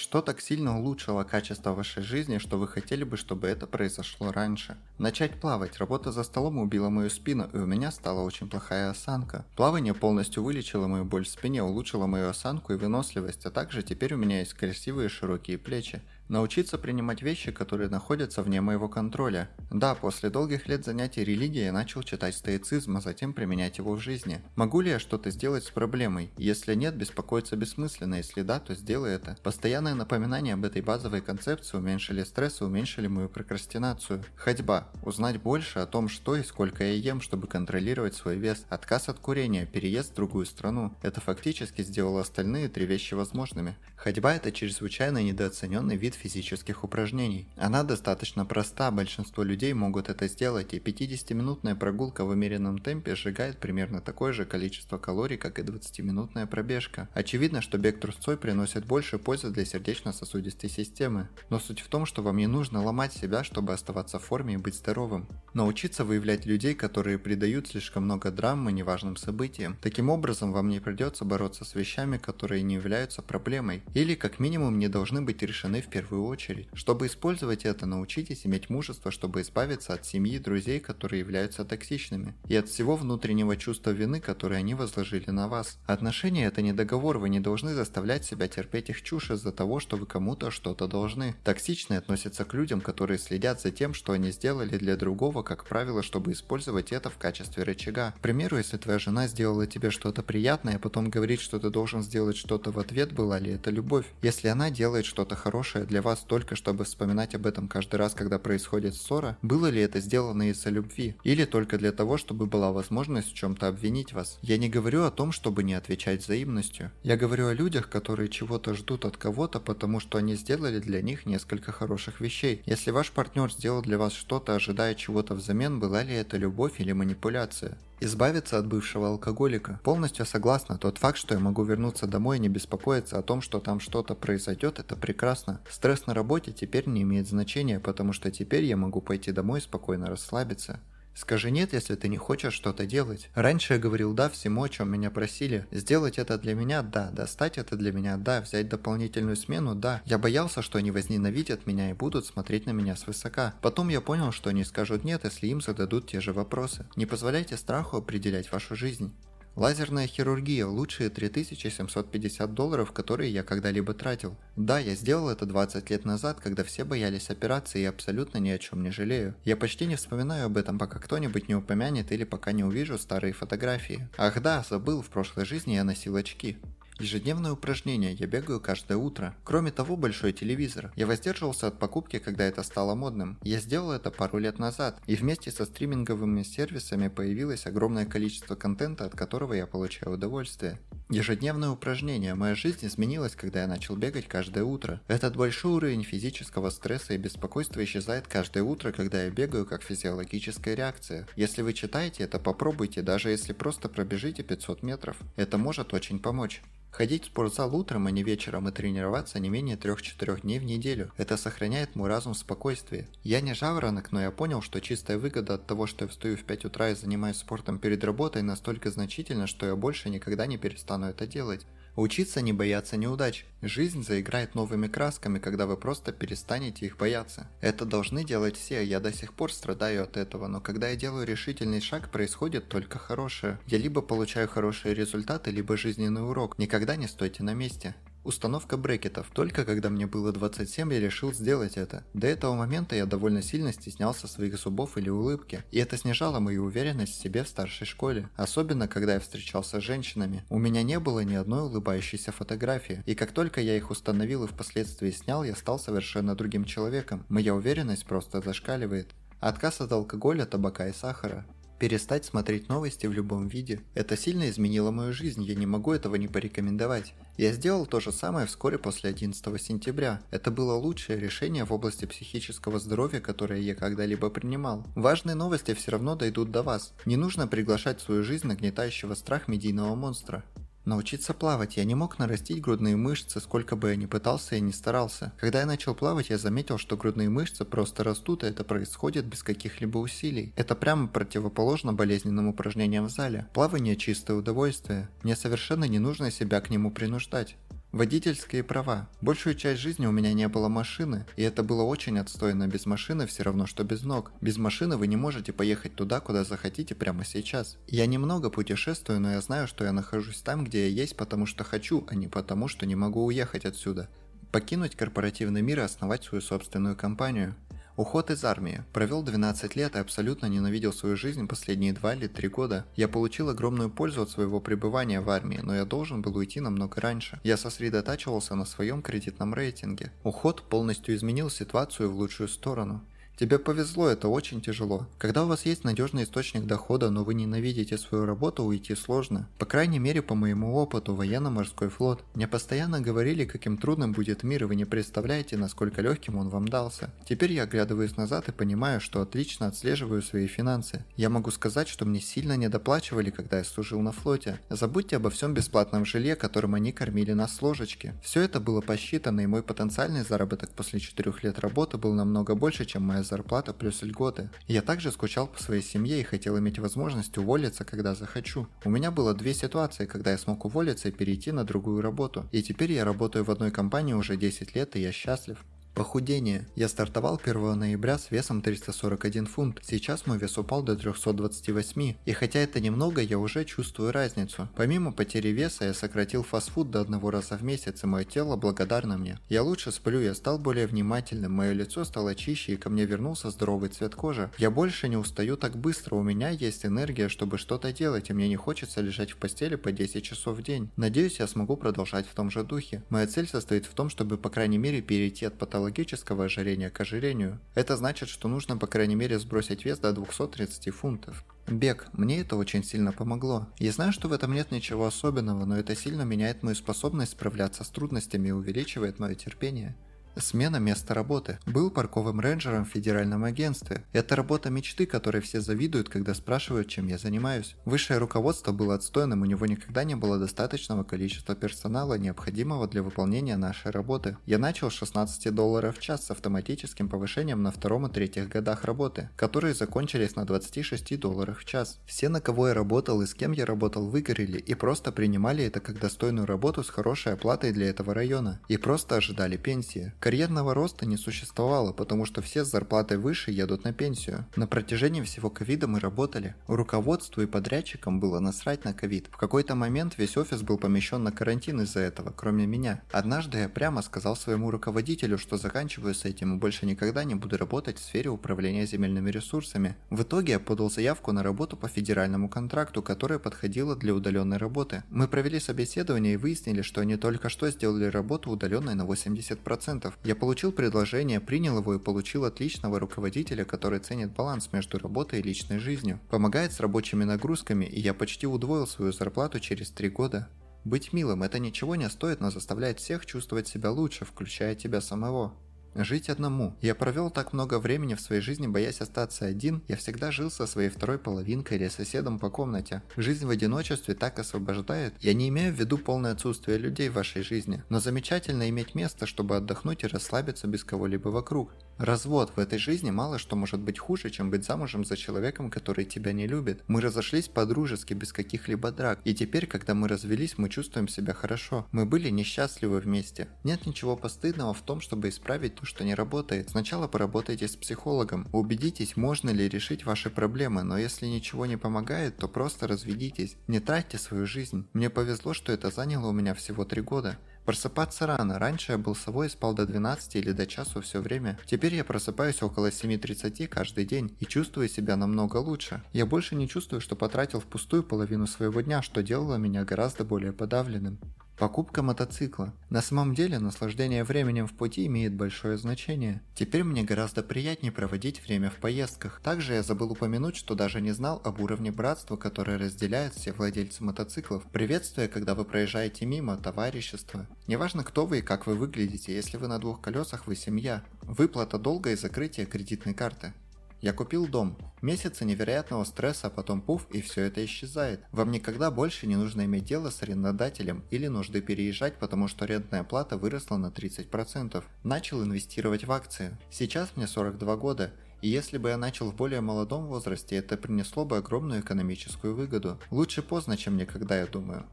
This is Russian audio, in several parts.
Что так сильно улучшило качество вашей жизни, что вы хотели бы, чтобы это произошло раньше? Начать плавать. Работа за столом убила мою спину, и у меня стала очень плохая осанка. Плавание полностью вылечило мою боль в спине, улучшило мою осанку и выносливость, а также теперь у меня есть красивые широкие плечи. Научиться принимать вещи, которые находятся вне моего контроля. Да, после долгих лет занятий религией я начал читать стоицизм, а затем применять его в жизни. Могу ли я что-то сделать с проблемой? Если нет, беспокоиться бессмысленно, если да, то сделай это. Постоянное напоминание об этой базовой концепции уменьшили стресс и уменьшили мою прокрастинацию. Ходьба. Узнать больше о том, что и сколько я ем, чтобы контролировать свой вес. Отказ от курения, переезд в другую страну. Это фактически сделало остальные три вещи возможными. Ходьба – это чрезвычайно недооцененный вид физических упражнений. Она достаточно проста, большинство людей могут это сделать, и 50-минутная прогулка в умеренном темпе сжигает примерно такое же количество калорий, как и 20-минутная пробежка. Очевидно, что бег трусцой приносит больше пользы для сердечно-сосудистой системы. Но суть в том, что вам не нужно ломать себя, чтобы оставаться в форме и быть здоровым. Научиться выявлять людей, которые придают слишком много драмы неважным событиям. Таким образом, вам не придется бороться с вещами, которые не являются проблемой, или как минимум не должны быть решены в первую очередь. Чтобы использовать это, научитесь иметь мужество, чтобы избавиться от семьи и друзей, которые являются токсичными, и от всего внутреннего чувства вины, которое они возложили на вас. Отношения это не договор, вы не должны заставлять себя терпеть их чушь из-за того, что вы кому-то что-то должны. Токсичные относятся к людям, которые следят за тем, что они сделали для другого, как правило, чтобы использовать это в качестве рычага. К примеру, если твоя жена сделала тебе что-то приятное, а потом говорит, что ты должен сделать что-то в ответ, была ли это любовь? Если она делает что-то хорошее для вас только чтобы вспоминать об этом каждый раз, когда происходит ссора, было ли это сделано из-за любви? Или только для того, чтобы была возможность в чем-то обвинить вас? Я не говорю о том, чтобы не отвечать взаимностью. Я говорю о людях, которые чего-то ждут от кого-то, потому что они сделали для них несколько хороших вещей. Если ваш партнер сделал для вас что-то, ожидая чего-то взамен, была ли это любовь или манипуляция? Избавиться от бывшего алкоголика. Полностью согласна, тот факт, что я могу вернуться домой и не беспокоиться о том, что там что-то произойдет, это прекрасно. Стресс на работе теперь не имеет значения, потому что теперь я могу пойти домой и спокойно расслабиться. Скажи нет, если ты не хочешь что-то делать. Раньше я говорил да всему, о чем меня просили. Сделать это для меня – да. Достать это для меня – да. Взять дополнительную смену – да. Я боялся, что они возненавидят меня и будут смотреть на меня свысока. Потом я понял, что они скажут нет, если им зададут те же вопросы. Не позволяйте страху определять вашу жизнь. Лазерная хирургия – лучшие 3750 долларов, которые я когда-либо тратил. Да, я сделал это 20 лет назад, когда все боялись операции и абсолютно ни о чем не жалею. Я почти не вспоминаю об этом, пока кто-нибудь не упомянет или пока не увижу старые фотографии. Ах да, забыл, в прошлой жизни я носил очки. Ежедневное упражнение, я бегаю каждое утро. Кроме того, большой телевизор. Я воздерживался от покупки, когда это стало модным. Я сделал это пару лет назад, и вместе со стриминговыми сервисами появилось огромное количество контента, от которого я получаю удовольствие. Ежедневное упражнение. Моя жизнь изменилась, когда я начал бегать каждое утро. Этот большой уровень физического стресса и беспокойства исчезает каждое утро, когда я бегаю как физиологическая реакция. Если вы читаете это, попробуйте, даже если просто пробежите 500 метров. Это может очень помочь. Ходить в спортзал утром, а не вечером и тренироваться не менее 3-4 дней в неделю. Это сохраняет мой разум в спокойствии. Я не жаворонок, но я понял, что чистая выгода от того, что я встаю в 5 утра и занимаюсь спортом перед работой настолько значительна, что я больше никогда не перестану это делать. Учиться не бояться неудач. Жизнь заиграет новыми красками, когда вы просто перестанете их бояться. Это должны делать все, я до сих пор страдаю от этого, но когда я делаю решительный шаг, происходит только хорошее. Я либо получаю хорошие результаты, либо жизненный урок. Никогда не стойте на месте. Установка брекетов. Только когда мне было 27, я решил сделать это. До этого момента я довольно сильно стеснялся своих зубов или улыбки, и это снижало мою уверенность в себе в старшей школе. Особенно, когда я встречался с женщинами. У меня не было ни одной улыбающейся фотографии, и как только я их установил и впоследствии снял, я стал совершенно другим человеком. Моя уверенность просто зашкаливает. Отказ от алкоголя, табака и сахара. Перестать смотреть новости в любом виде. Это сильно изменило мою жизнь, я не могу этого не порекомендовать. Я сделал то же самое вскоре после 11 сентября. Это было лучшее решение в области психического здоровья, которое я когда-либо принимал. Важные новости все равно дойдут до вас. Не нужно приглашать в свою жизнь нагнетающего страх медийного монстра. Научиться плавать. Я не мог нарастить грудные мышцы, сколько бы я ни пытался и не старался. Когда я начал плавать, я заметил, что грудные мышцы просто растут, и это происходит без каких-либо усилий. Это прямо противоположно болезненным упражнениям в зале. Плавание – чистое удовольствие. Мне совершенно не нужно себя к нему принуждать. Водительские права. Большую часть жизни у меня не было машины, и это было очень отстойно. Без машины все равно, что без ног. Без машины вы не можете поехать туда, куда захотите прямо сейчас. Я немного путешествую, но я знаю, что я нахожусь там, где я есть, потому что хочу, а не потому, что не могу уехать отсюда. Покинуть корпоративный мир и основать свою собственную компанию. Уход из армии. Провел 12 лет и абсолютно ненавидел свою жизнь последние 2 или 3 года. Я получил огромную пользу от своего пребывания в армии, но я должен был уйти намного раньше. Я сосредотачивался на своем кредитном рейтинге. Уход полностью изменил ситуацию в лучшую сторону. Тебе повезло, это очень тяжело. Когда у вас есть надежный источник дохода, но вы ненавидите свою работу, уйти сложно. По крайней мере, по моему опыту, военно-морской флот. Мне постоянно говорили, каким трудным будет мир, и вы не представляете, насколько легким он вам дался. Теперь я оглядываюсь назад и понимаю, что отлично отслеживаю свои финансы. Я могу сказать, что мне сильно недоплачивали, когда я служил на флоте. Забудьте обо всем бесплатном жилье, которым они кормили нас с ложечки. Все это было посчитано, и мой потенциальный заработок после 4 лет работы был намного больше, чем моя зарплата плюс льготы. Я также скучал по своей семье и хотел иметь возможность уволиться, когда захочу. У меня было две ситуации, когда я смог уволиться и перейти на другую работу. И теперь я работаю в одной компании уже 10 лет, и я счастлив. Похудение. Я стартовал 1 ноября с весом 341 фунт. Сейчас мой вес упал до 328. И хотя это немного, я уже чувствую разницу. Помимо потери веса, я сократил фастфуд до одного раза в месяц, и мое тело благодарно мне. Я лучше сплю, я стал более внимательным, мое лицо стало чище, и ко мне вернулся здоровый цвет кожи. Я больше не устаю так быстро, у меня есть энергия, чтобы что-то делать, и мне не хочется лежать в постели по 10 часов в день. Надеюсь, я смогу продолжать в том же духе. Моя цель состоит в том, чтобы по крайней мере перейти от патологии патологического ожирения к ожирению. Это значит, что нужно по крайней мере сбросить вес до 230 фунтов. Бег. Мне это очень сильно помогло. Я знаю, что в этом нет ничего особенного, но это сильно меняет мою способность справляться с трудностями и увеличивает мое терпение. Смена места работы. Был парковым рейнджером в федеральном агентстве. Это работа мечты, которой все завидуют, когда спрашивают, чем я занимаюсь. Высшее руководство было отстойным, у него никогда не было достаточного количества персонала, необходимого для выполнения нашей работы. Я начал с 16 долларов в час с автоматическим повышением на втором и третьих годах работы, которые закончились на 26 долларах в час. Все, на кого я работал и с кем я работал, выгорели и просто принимали это как достойную работу с хорошей оплатой для этого района. И просто ожидали пенсии. Карьерного роста не существовало, потому что все с зарплатой выше едут на пенсию. На протяжении всего ковида мы работали. Руководству и подрядчикам было насрать на ковид. В какой-то момент весь офис был помещен на карантин из-за этого, кроме меня. Однажды я прямо сказал своему руководителю, что заканчиваю с этим и больше никогда не буду работать в сфере управления земельными ресурсами. В итоге я подал заявку на работу по федеральному контракту, которая подходила для удаленной работы. Мы провели собеседование и выяснили, что они только что сделали работу удаленной на 80%. Я получил предложение, принял его и получил отличного руководителя, который ценит баланс между работой и личной жизнью. Помогает с рабочими нагрузками, и я почти удвоил свою зарплату через три года. Быть милым – это ничего не стоит, но заставляет всех чувствовать себя лучше, включая тебя самого. Жить одному. Я провел так много времени в своей жизни, боясь остаться один. Я всегда жил со своей второй половинкой или соседом по комнате. Жизнь в одиночестве так освобождает. Я не имею в виду полное отсутствие людей в вашей жизни, но замечательно иметь место, чтобы отдохнуть и расслабиться без кого-либо вокруг. Развод в этой жизни мало что может быть хуже, чем быть замужем за человеком, который тебя не любит. Мы разошлись по-дружески, без каких-либо драк. И теперь, когда мы развелись, мы чувствуем себя хорошо. Мы были несчастливы вместе. Нет ничего постыдного в том, чтобы исправить что не работает. Сначала поработайте с психологом. Убедитесь, можно ли решить ваши проблемы, но если ничего не помогает, то просто разведитесь. Не тратьте свою жизнь. Мне повезло, что это заняло у меня всего три года. Просыпаться рано. Раньше я был совой и спал до 12 или до часу все время. Теперь я просыпаюсь около 7.30 каждый день и чувствую себя намного лучше. Я больше не чувствую, что потратил впустую половину своего дня, что делало меня гораздо более подавленным. Покупка мотоцикла. На самом деле, наслаждение временем в пути имеет большое значение. Теперь мне гораздо приятнее проводить время в поездках. Также я забыл упомянуть, что даже не знал об уровне братства, которое разделяют все владельцы мотоциклов. Приветствие, когда вы проезжаете мимо, товарищество. Неважно, кто вы и как вы выглядите, если вы на двух колесах, вы семья. Выплата долга и закрытие кредитной карты. Я купил дом. Месяцы невероятного стресса, а потом пуф, и все это исчезает. Вам никогда больше не нужно иметь дело с арендодателем или нужды переезжать, потому что арендная плата выросла на 30%. Начал инвестировать в акции. Сейчас мне 42 года, и если бы я начал в более молодом возрасте, это принесло бы огромную экономическую выгоду. Лучше поздно, чем никогда, я думаю.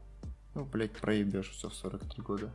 Ну, блять, проебешь все в 43 года.